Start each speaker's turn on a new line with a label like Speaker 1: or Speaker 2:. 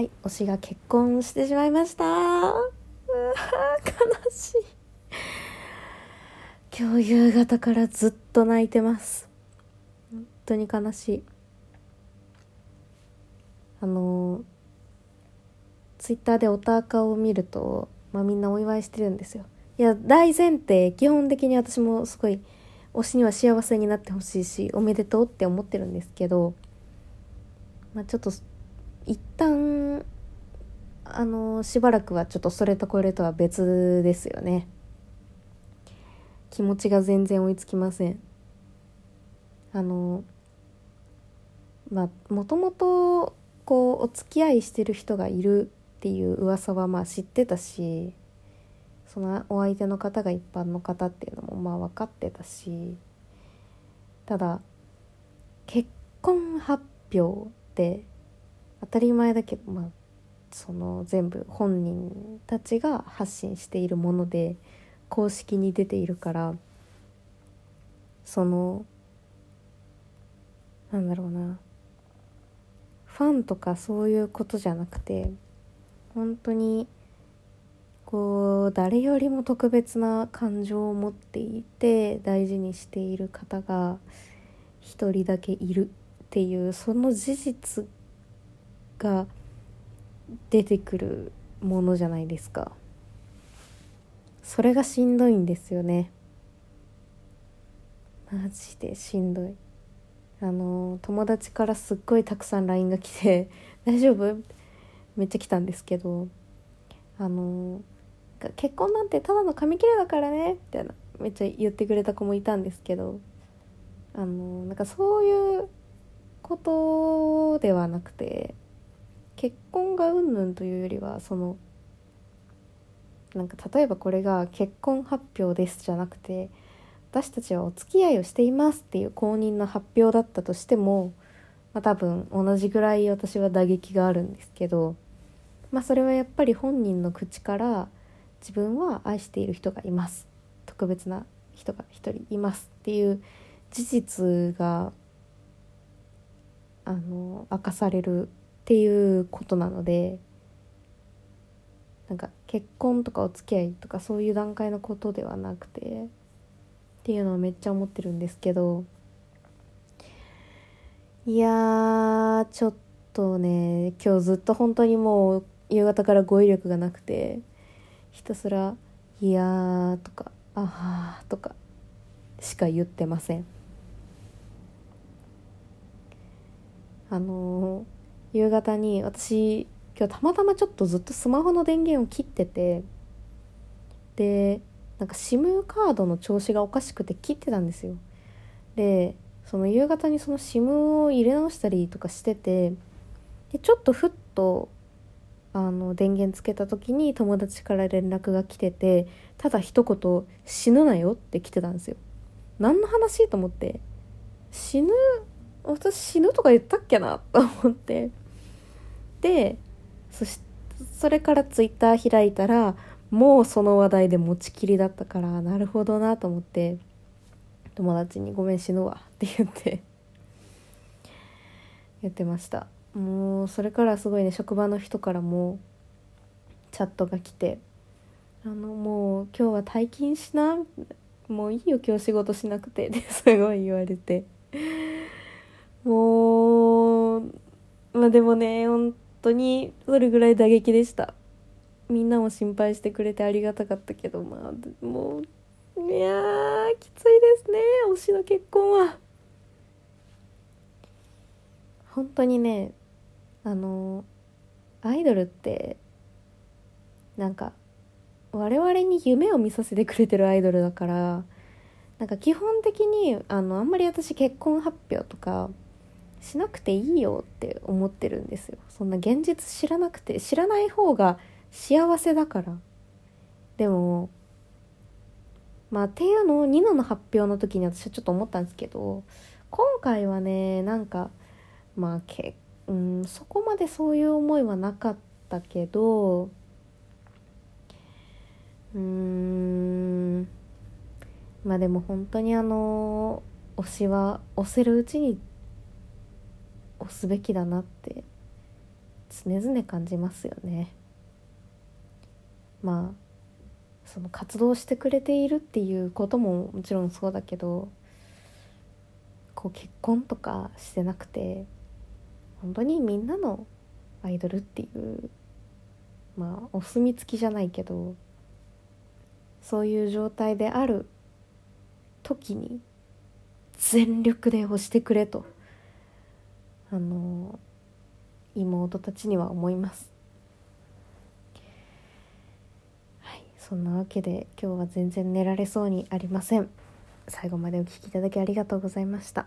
Speaker 1: はい推しが結婚してしまいました。うわ悲しい。今日夕方からずっと泣いてます。本当に悲しい。あのツイッターでおたかを見ると、まあ、みんなお祝いしてるんですよ。いや大前提基本的に私もすごい推しには幸せになってほしいしおめでとうって思ってるんですけど、まあ、ちょっと一旦あのしばらくはちょっとそれとこれとは別ですよね。気持ちが全然追いつきません。あのまあもともとこうお付き合いしてる人がいるっていう噂はまあ知ってたしそのお相手の方が一般の方っていうのもまあ分かってたしただ結婚発表って当たり前だけどまあその全部本人たちが発信しているもので公式に出ているからそのなんだろうなファンとかそういうことじゃなくて本当にこう誰よりも特別な感情を持っていて大事にしている方が一人だけいるっていうその事実が出てくるものじゃないですか。それがしんどいんですよね。マジでしんどい。あの友達からすっごいたくさん LINE が来て「大丈夫?」めっちゃ来たんですけどあの結婚なんてただの紙切れだからねみたいなめっちゃ言ってくれた子もいたんですけどあのなんかそういうことではなくて結婚がうんぬんというよりはそのなんか例えばこれが結婚発表ですじゃなくて私たちはお付き合いをしていますっていう公認の発表だったとしても、まあ、多分同じぐらい私は打撃があるんですけど、まあ、それはやっぱり本人の口から自分は愛している人がいます。特別な人が一人いますっていう事実があの明かされるっていうことなのでなんか結婚とかお付き合いとかそういう段階のことではなくてっていうのをめっちゃ思ってるんですけどいやちょっとね今日ずっと本当にもう夕方から語彙力がなくてひたすら「いや」とか「あー」とかしか言ってません。あのー、夕方に私今日たまたまちょっとずっとスマホの電源を切っててでなんか SIM カードの調子がおかしくて切ってたんですよ。でその夕方にその SIM を入れ直したりとかしててでちょっとふっとあの電源つけた時に友達から連絡が来ててただ一言「死ぬなよ」って来てたんですよ。何の話と思って死ぬ私死ぬとか言ったっけなと思って。でそしそれからツイッター開いたらもうその話題で持ちきりだったからなるほどなと思って友達に「ごめん死ぬわ」って言って言ってました。もうそれからすごいね職場の人からもチャットが来て「あのもう今日は退勤しな」もういいよ今日仕事しなくてってすごい言われて。もうまあでもね本当にそれぐらい打撃でした？みんなも心配してくれてありがたかったけどまあもういやーきついですね推しの結婚は。本当にねあのアイドルってなんか我々に夢を見させてくれてるアイドルだからなんか基本的にあのあんまり私結婚発表とかしなくていいよって思ってるんですよ。そんな現実知らなくて知らない方が幸せだから。でもまあっていうのをニノの発表の時に私はちょっと思ったんですけど今回はねなんかまあけ、うん、そこまでそういう思いはなかったけどうーんまあでも本当にあの推しは押せるうちにすべきだなって常々感じますよね。まあその活動してくれているっていうことももちろんそうだけどこう結婚とかしてなくて本当にみんなのアイドルっていうまあお墨付きじゃないけどそういう状態である時に全力で押してくれと。あの妹たちには思います。はいそんなわけで今日は全然寝られそうにありません。最後までお聴きいただきありがとうございました。